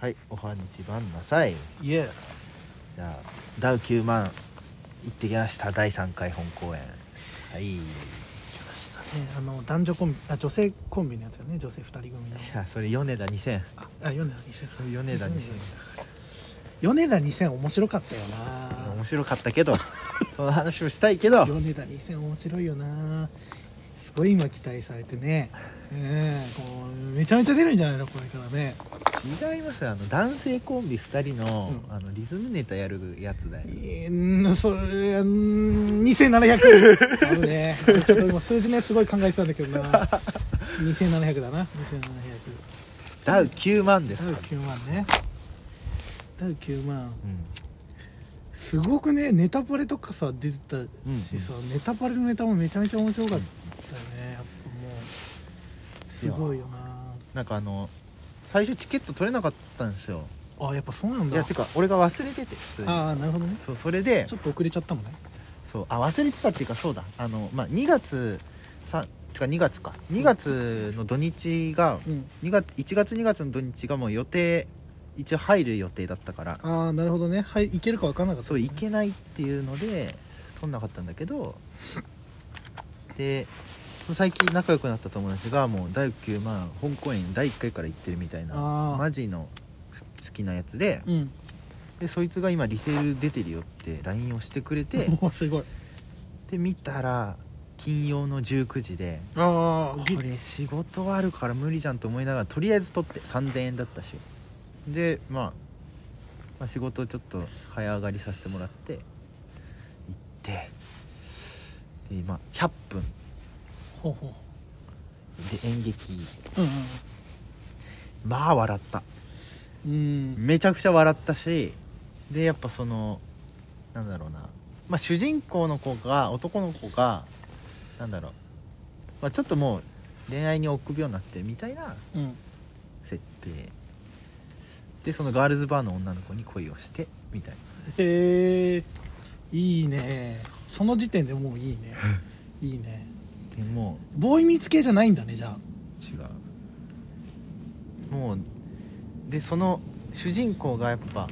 はいおはにちばんなさい。いえ。じゃあダウ9万行ってきました。第3回本公演。はい。いね。あの男女コンビあ女性コンビのやつよね。女性2人組の。やそれ米田2000ああ米田2000それ米田2000米田2000面白かったよな。面白かったけど。その話もしたいけど。米田2000面白いよなすごい今期待されてね。ええこうめちゃめちゃ出るんじゃないのこれからね。違います。よあの男性コンビ2人の,、うん。あのリズムネタやるやつだよ。いやんそれうん2700あるねちょっと今数字ねすごい考えてたんだけどな。2700だな。2700ダウ9万です。ダウから9万ね。ダウ9万。うん。すごくねネタバレとかさ出てたうんしさ、ネタバレのネタもめちゃめちゃ面白かったよね。やっぱもうすごいよな。んかあの最初チケット取れなかったんですよ。なあやっぱそうなんだ。いやてか俺が忘れてて普通に。ああなるほどね。そうそれでちょっと遅れちゃったもんね。そうあ忘れてたっていうかそうだ。あのまあ2月さてか2月か。2月の土日がうん。2月1月2月の土日がもう予定一応入る予定だったから。ああなるほどね。はいいけるか分かんなかった。そう行けないっていうので取んなかったんだけど。で最近仲良くなった友達がもう第9万本公演第1回から行ってるみたいなあー。マジの好きなやつでうん。でそいつが今リセール出てるよって LINE をしてくれて もうすごい。で見たら金曜の19時でああこれ仕事あるから無理じゃんと思いながらとりあえず取って3000円だったし。で、まあ、まあ仕事をちょっと早上がりさせてもらって行ってで今100分ほうほで演劇。ううんまあ笑った。うんうん。めちゃくちゃ笑ったしでやっぱそのなんだろうな、まあ、主人公の子が男の子がなんだろう、まあ、ちょっともう恋愛に臆病になってみたいなうん。設定。でそのガールズバーの女の子に恋をしてみたいな。へえ。いいね。その時点でもういいね。いいねでもボーイミーツ系じゃないんだねじゃあ。う違う。もうでその主人公がやっぱ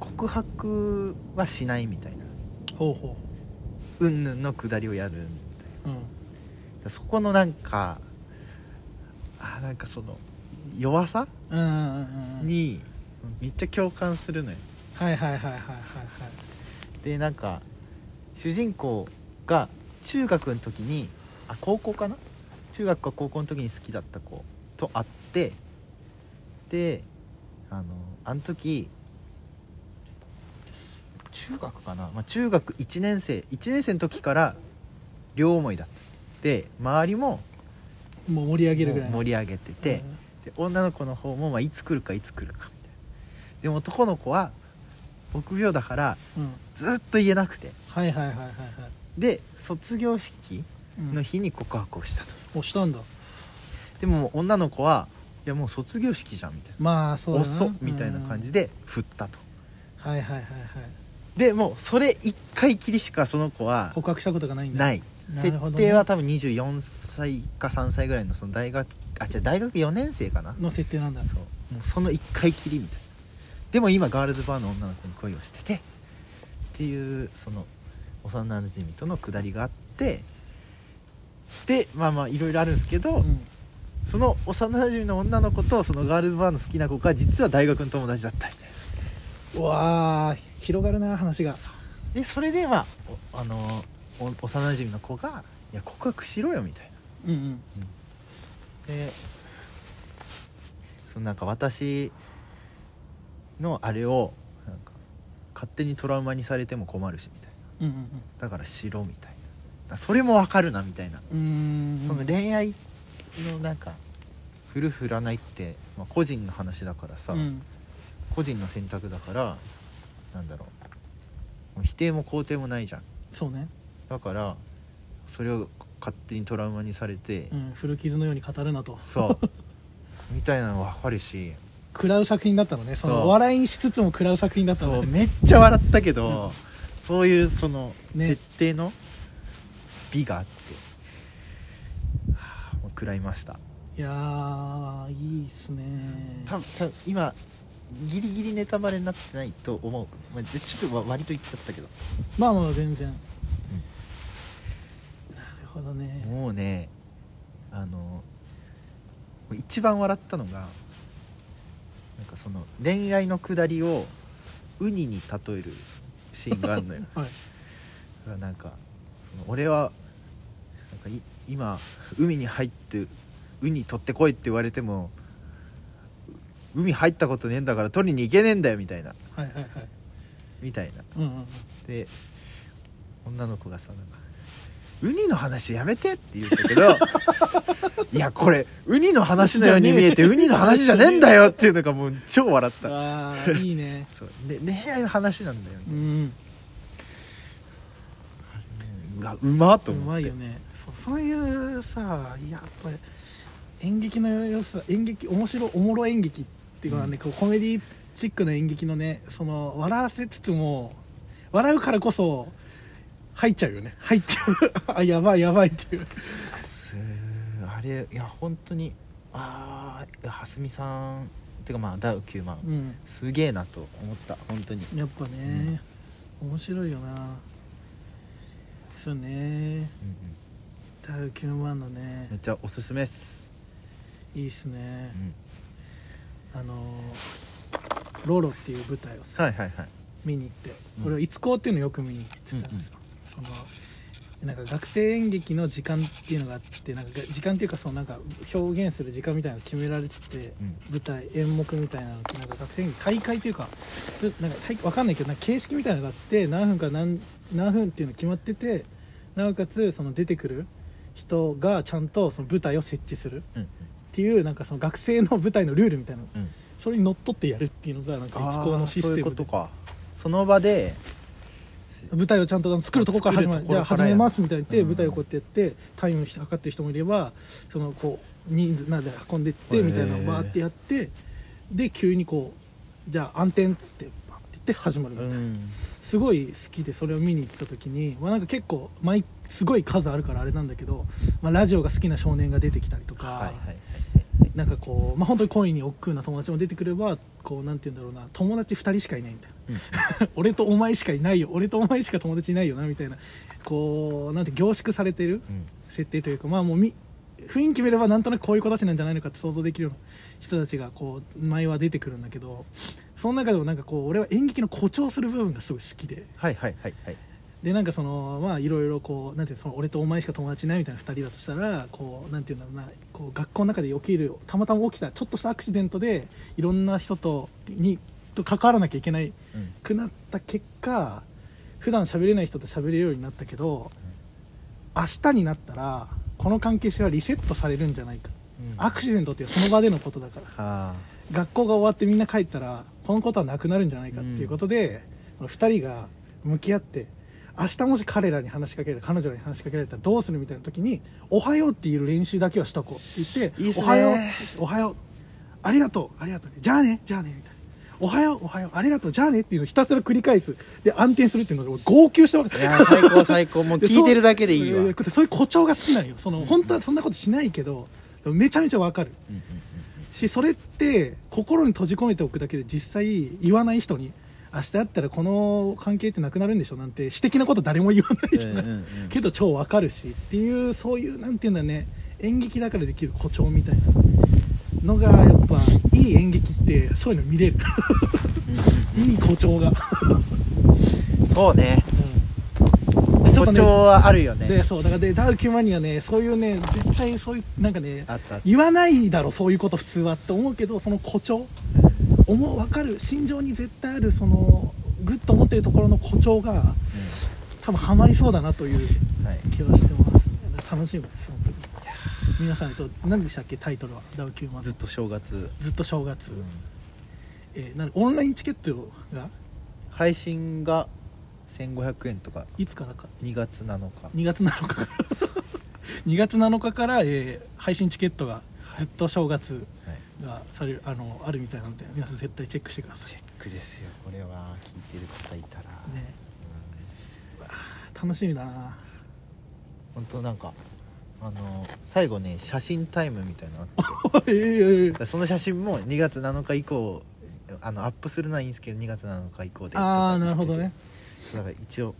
告白はしないみたいな。ほうほうんぬんのくだりをやるう。うん。そこのなんかあなんかその弱さうんうんうんうん。にめっちゃ共感するのよ。はいはいはいはいはいはい。でなんか主人公が中学の時にあ高校かな？中学か高校の時に好きだった子と会ってであのあの時中学かな、まあ、中学1年生1年生の時から両思いだったで周りももう盛り上げるぐらい盛り上げてて、で女の子の方もまあいつ来るかいつ来るかみたいな。でも男の子は臆病だからずっと言えなくて。はいはいはいはいはいで卒業式うん。の日に告白をしたと、おしたんだ。でも女の子はいやもう卒業式じゃんみたいな。まあそうだな。遅っみたいな感じで振ったと。うんはいはいはいはい。でもうそれ1回きりしかその子は告白したことがないんだ。ない。設なるほどね。定は多分24歳か3歳ぐらいのその大学あ違う大学4年生かな。の設定なんだ。そう。もうその1回きりみたいな。でも今ガールズバーの女の子に恋をしててっていうその幼なじみとのくだりがあってでまあまあいろいろあるんですけど、うん。その幼なじみの女の子とそのガールズバーの好きな子が実は大学の友達だったみたいうわー広がるな話が。でそれでまあおあのお幼なじみの子が「いや告白しろよ」みたいな。うん。うん。でそのなんか私のあれをなんか勝手にトラウマにされても困るしみたいなうんうんだからしろみたいな。それもわかるなみたいな、その恋愛のなんか振る振らないって、まあ、個人の話だからさ、うん。個人の選択だからなんだろう。否定も肯定もないじゃん。そうね、だからそれを勝手にトラウマにされて、うん、古傷のように語るなと。そう。みたいなの分かるし。食らう作品だったのね。そのお笑いにしつつも食らう作品だったのね。そう。めっちゃ笑ったけど、そういうそのね。設定の美があって、はあもう食らいました。いやーいいっすね。多分多分今ギリギリネタバレになってないと思う、まあ、ちょっとわ割と言っちゃったけど。まあまあ全然、なるほどね。もうねあの一番笑ったのがなんかその恋愛のくだりをウニに例えるシーンがあるのよ。はい。だからなんか俺はなんかい今海に入ってウニ取ってこいって言われてもう海入ったことねえんだから取りに行けねえんだよみたいな。はいはいはい。みたいな。うんうんうん。で女の子がさなんか「ウニの話やめて」って言うんだけど いやこれウニの話のように見えて ウニの話じゃねえんだよっていうのがもう超笑った。ああいいね。そう。で恋愛の話なんだよね。うん。うわうまっとう思って。まいよね。そうそういうさやっぱり演劇の良さ演劇面白おもろ演劇っていうのはね、こうコメディチックな演劇のねその笑わせつつも笑うからこそ入っちゃうよね。入っちゃう。あやばいやばいっていう。すあれいや本当にああ蓮見さんてかまあダウ9万。うん。すげえなと思った。本当に。やっぱね、面白いよな。そうね。うんうん。ダウ9万のね。めっちゃおすすめっす、いいっすね。うん、あのロロっていう舞台をさはいはいはい。見に行って。うん。これを「いつこう」っていうのをよく見に行ってたんですよ、そのなんか学生演劇の時間っていうのがあってなんか時間っていうかそのなんか表現する時間みたいなのが決められててうん。舞台演目みたいなのってなんか学生演劇大会というかすなんか大わかんないけどなんか形式みたいなのがあって何分か何何分っていうの決まっててなおかつその出てくる人がちゃんとその舞台を設置するうんっていうなんかその学生の舞台のルールみたいなの。うん。うんそれにのっとってやるっていうのがなんかいつこうのシスそういうテムでことか。その場で舞台をちゃんと作るところから始まるじゃあ始めますみたいに言って、うん。舞台をこうやってやってタイム測ってる人もいればそのこう人数なんで運んでってみたいなのをバーってやってで急にこうじゃあ暗転っつってバンって言って始まるみたいな、ん。すごい好きでそれを見に行ってた時に、まあ、なんか結構マイすごい数あるからあれなんだけど、まあ、ラジオが好きな少年が出てきたりとか、はいはいはいなんかこう、まあ、本当に恋に億劫な友達も出てくればこうなんて言うんだろうな友達2人しかいないみたいな。う ん俺とお前しかいないよ。俺とお前しか友達いないよなみたいな。こうなんて凝縮されてるうん。設定というかまあもうみ雰囲気見ればなんとなくこういう子たちなんじゃないのかって想像できるような人たちがこう前は出てくるんだけどその中でもなんかこう俺は演劇の誇張する部分がすごい好きで。はいはいはいはいでなんかそのまあいろいろこうなんていうのその俺とお前しか友達いないみたいな2人だとしたらこうなんていうんだろうなこう学校の中で起きるたまたま起きたちょっとしたアクシデントでいろんな人とにと関わらなきゃいけないうんくなった結果普段喋れない人と喋れるようになったけど明日になったらこの関係性はリセットされるんじゃないか。うん。アクシデントっていうその場でのことだから。はあ。学校が終わってみんな帰ったらこのことはなくなるんじゃないかっていうことで、2人が向き合って明日もし彼らに話しかけられ彼女に話しかけられたらどうするみたいな時に「おはよう」って言える練習だけはしとこうって言って「いいっおはよう」おはようありがとうありがとうじゃあねじゃあね」みたいな「おはようおはようありがとうじゃあね」っていうのをひたすら繰り返す。で暗転するっていうのを号泣したわけ。いや最高最高。もう 聞いてるだけでいいわ。そそういう誇張が好きなんよ。その本当はそんなことしないけどめちゃめちゃわかる。しそれって心に閉じ込めておくだけで実際言わない人に明日会ったらこの関係ってなくなるんでしょなんて私的なこと誰も言わないじゃない、うんうんうん。けど超わかるしっていうそういうなんていうんだね演劇だからできる誇張みたいなのがやっぱいい演劇ってそういうの見れる。いい誇張が、うんそうね。うん。ちょっとね誇張はあるよね。でそうだからでダウ9万にはねそういうね絶対そういうなんかね言わないだろそういうこと普通はって思うけどその誇張思う分かる。心情に絶対あるそのグッと思ってるところの誇張が多分ハマりそうだなという気はしてます、ね、楽しみです本当に。皆さんと何でしたっけタイトルは？ダウ9万ずっと正月。ずっと正月、うん。えーなんオンラインチケットが？配信が1500円とか。いつからか？2月7日。2月7日から。2月7日から、えー配信チケットがずっと正月。はいがされるあのあるみたいなので皆さん絶対チェックしてください。チェックですよこれは。聞いてる方いたら。ね。楽しみだな。本当なんかああの最後ね写真タイムみたいなのあ その写真も2月7日以降あのアップするのはいいんですけど2月7日以降でああなるほどね。だから一応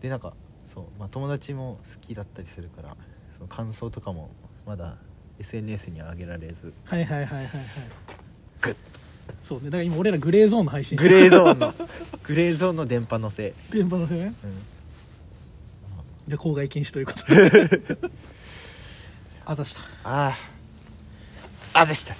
でなんかそう、まあ、友達も好きだったりするからその感想とかもまだ SNS には上げられず。はいはいはいはいはい。グッ。そうね。だから今俺らグレーゾーンの配信グレーゾーンの。グレーゾーンの電波乗せ、電波のせね。うん、旅行外禁止ということで。あざした。あああぜした